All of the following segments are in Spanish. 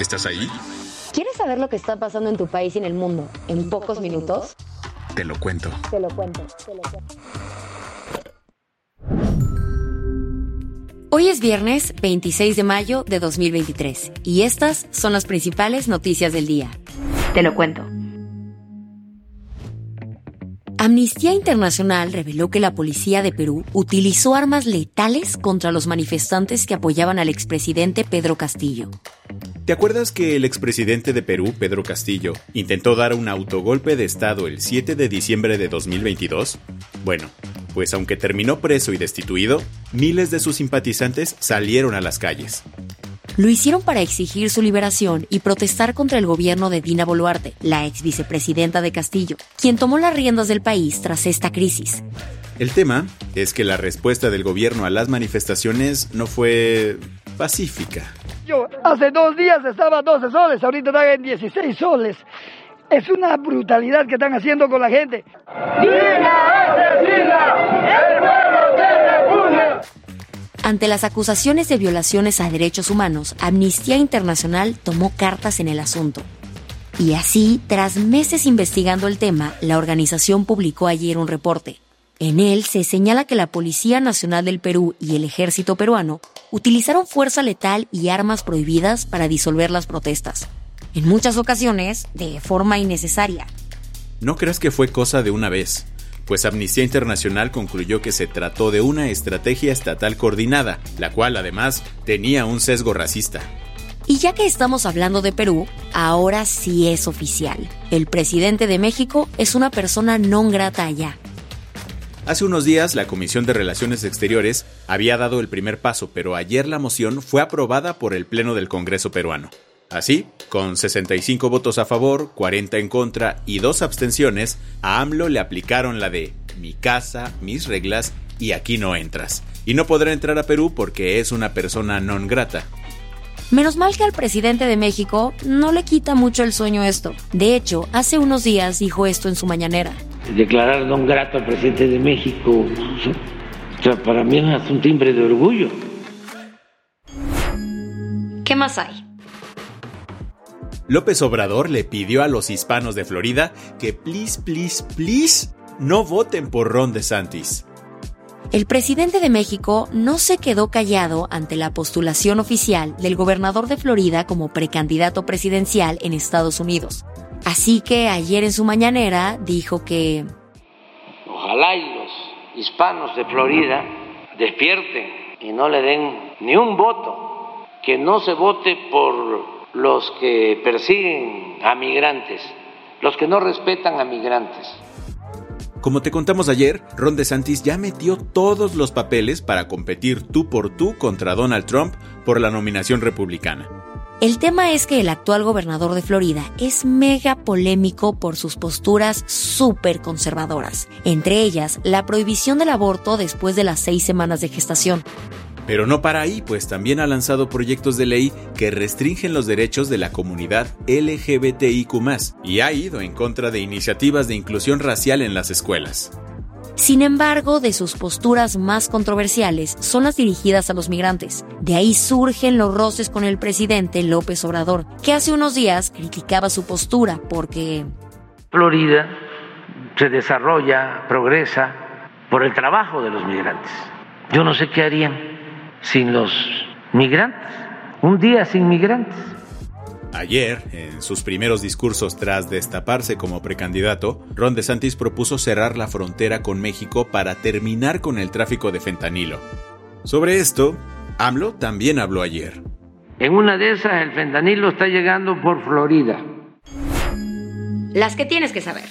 ¿Estás ahí? ¿Quieres saber lo que está pasando en tu país y en el mundo en pocos minutos? Te lo cuento. Te lo cuento, te lo cuento. Hoy es viernes 26 de mayo de 2023 y estas son las principales noticias del día. Te lo cuento. Amnistía Internacional reveló que la policía de Perú utilizó armas letales contra los manifestantes que apoyaban al expresidente Pedro Castillo. ¿Te acuerdas que el expresidente de Perú, Pedro Castillo, intentó dar un autogolpe de Estado el 7 de diciembre de 2022? Bueno, pues aunque terminó preso y destituido, miles de sus simpatizantes salieron a las calles. Lo hicieron para exigir su liberación y protestar contra el gobierno de Dina Boluarte, la ex vicepresidenta de Castillo, quien tomó las riendas del país tras esta crisis. El tema es que la respuesta del gobierno a las manifestaciones no fue pacífica. Yo hace dos días estaba a 12 soles, ahorita están en 16 soles. Es una brutalidad que están haciendo con la gente. Ante las acusaciones de violaciones a derechos humanos, Amnistía Internacional tomó cartas en el asunto. Y así, tras meses investigando el tema, la organización publicó ayer un reporte. En él se señala que la Policía Nacional del Perú y el Ejército peruano utilizaron fuerza letal y armas prohibidas para disolver las protestas, en muchas ocasiones de forma innecesaria. No creas que fue cosa de una vez, pues Amnistía Internacional concluyó que se trató de una estrategia estatal coordinada, la cual además tenía un sesgo racista. Y ya que estamos hablando de Perú, ahora sí es oficial. El presidente de México es una persona non grata allá. Hace unos días la Comisión de Relaciones Exteriores había dado el primer paso, pero ayer la moción fue aprobada por el Pleno del Congreso peruano. Así, con 65 votos a favor, 40 en contra y dos abstenciones, a AMLO le aplicaron la de mi casa, mis reglas y aquí no entras. Y no podrá entrar a Perú porque es una persona non grata. Menos mal que al presidente de México no le quita mucho el sueño esto. De hecho, hace unos días dijo esto en su mañanera. Declarar non grato al presidente de México, o sea, para mí es un timbre de orgullo. ¿Qué más hay? López Obrador le pidió a los hispanos de Florida que please, please, please no voten por Ron DeSantis. El presidente de México no se quedó callado ante la postulación oficial del gobernador de Florida como precandidato presidencial en Estados Unidos. Así que ayer en su mañanera dijo que Ojalá y los hispanos de Florida despierten y no le den ni un voto, que no se vote por los que persiguen a migrantes, los que no respetan a migrantes. Como te contamos ayer, Ron DeSantis ya metió todos los papeles para competir tú por tú contra Donald Trump por la nominación republicana. El tema es que el actual gobernador de Florida es mega polémico por sus posturas súper conservadoras, entre ellas la prohibición del aborto después de las seis semanas de gestación. Pero no para ahí, pues también ha lanzado proyectos de ley que restringen los derechos de la comunidad LGBTIQ y ha ido en contra de iniciativas de inclusión racial en las escuelas. Sin embargo, de sus posturas más controversiales son las dirigidas a los migrantes. De ahí surgen los roces con el presidente López Obrador, que hace unos días criticaba su postura porque... Florida se desarrolla, progresa por el trabajo de los migrantes. Yo no sé qué harían sin los migrantes, un día sin migrantes. Ayer, en sus primeros discursos tras destaparse como precandidato, Ron DeSantis propuso cerrar la frontera con México para terminar con el tráfico de fentanilo. Sobre esto, AMLO también habló ayer. En una de esas, el fentanilo está llegando por Florida. Las que tienes que saber.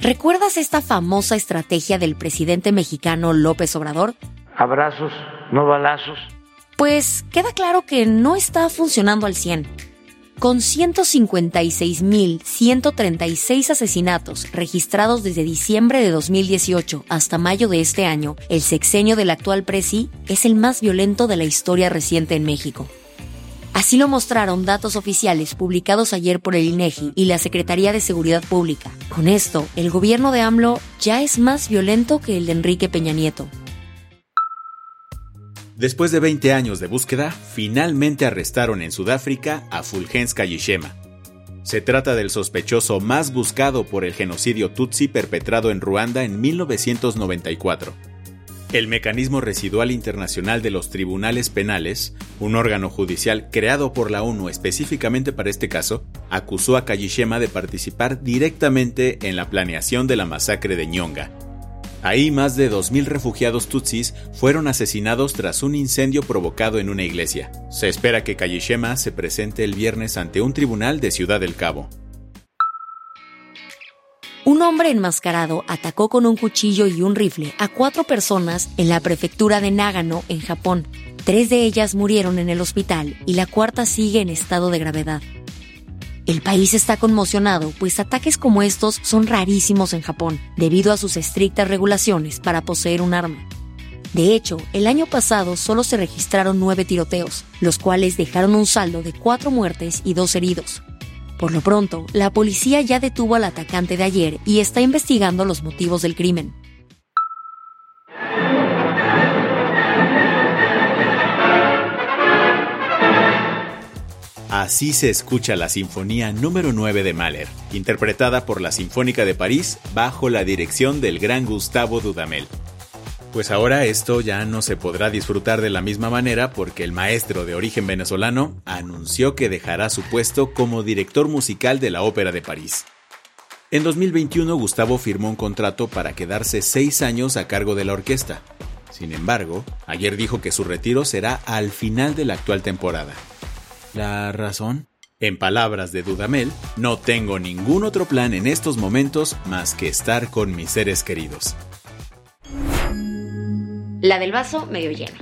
¿Recuerdas esta famosa estrategia del presidente mexicano López Obrador? Abrazos, no balazos. Pues queda claro que no está funcionando al 100. Con 156.136 asesinatos registrados desde diciembre de 2018 hasta mayo de este año, el sexenio del actual presi es el más violento de la historia reciente en México. Así lo mostraron datos oficiales publicados ayer por el INEGI y la Secretaría de Seguridad Pública. Con esto, el gobierno de AMLO ya es más violento que el de Enrique Peña Nieto. Después de 20 años de búsqueda, finalmente arrestaron en Sudáfrica a Fulgens Kayishema. Se trata del sospechoso más buscado por el genocidio Tutsi perpetrado en Ruanda en 1994. El Mecanismo Residual Internacional de los Tribunales Penales, un órgano judicial creado por la ONU específicamente para este caso, acusó a Kayishema de participar directamente en la planeación de la masacre de Nyonga, Ahí más de 2.000 refugiados tutsis fueron asesinados tras un incendio provocado en una iglesia. Se espera que Kayishema se presente el viernes ante un tribunal de Ciudad del Cabo. Un hombre enmascarado atacó con un cuchillo y un rifle a cuatro personas en la prefectura de Nagano, en Japón. Tres de ellas murieron en el hospital y la cuarta sigue en estado de gravedad. El país está conmocionado, pues ataques como estos son rarísimos en Japón, debido a sus estrictas regulaciones para poseer un arma. De hecho, el año pasado solo se registraron nueve tiroteos, los cuales dejaron un saldo de cuatro muertes y dos heridos. Por lo pronto, la policía ya detuvo al atacante de ayer y está investigando los motivos del crimen. Así se escucha la Sinfonía número 9 de Mahler, interpretada por la Sinfónica de París bajo la dirección del gran Gustavo Dudamel. Pues ahora esto ya no se podrá disfrutar de la misma manera porque el maestro de origen venezolano anunció que dejará su puesto como director musical de la Ópera de París. En 2021 Gustavo firmó un contrato para quedarse seis años a cargo de la orquesta. Sin embargo, ayer dijo que su retiro será al final de la actual temporada. ¿La razón? En palabras de Dudamel, no tengo ningún otro plan en estos momentos más que estar con mis seres queridos. La del vaso medio lleno.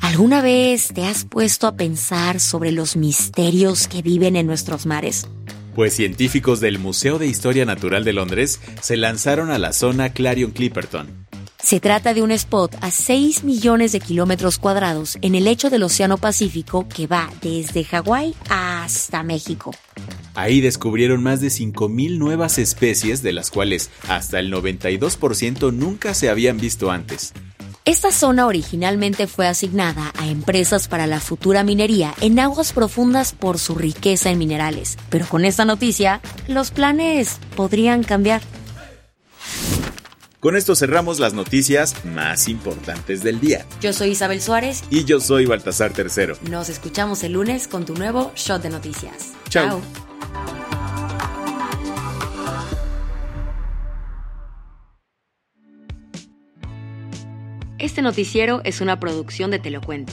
¿Alguna vez te has puesto a pensar sobre los misterios que viven en nuestros mares? Pues científicos del Museo de Historia Natural de Londres se lanzaron a la zona Clarion Clipperton, se trata de un spot a 6 millones de kilómetros cuadrados en el lecho del Océano Pacífico que va desde Hawái hasta México. Ahí descubrieron más de 5.000 nuevas especies, de las cuales hasta el 92% nunca se habían visto antes. Esta zona originalmente fue asignada a empresas para la futura minería en aguas profundas por su riqueza en minerales, pero con esta noticia los planes podrían cambiar. Con esto cerramos las noticias más importantes del día. Yo soy Isabel Suárez. Y yo soy Baltasar Tercero. Nos escuchamos el lunes con tu nuevo Shot de Noticias. Chao. Este noticiero es una producción de Te lo cuento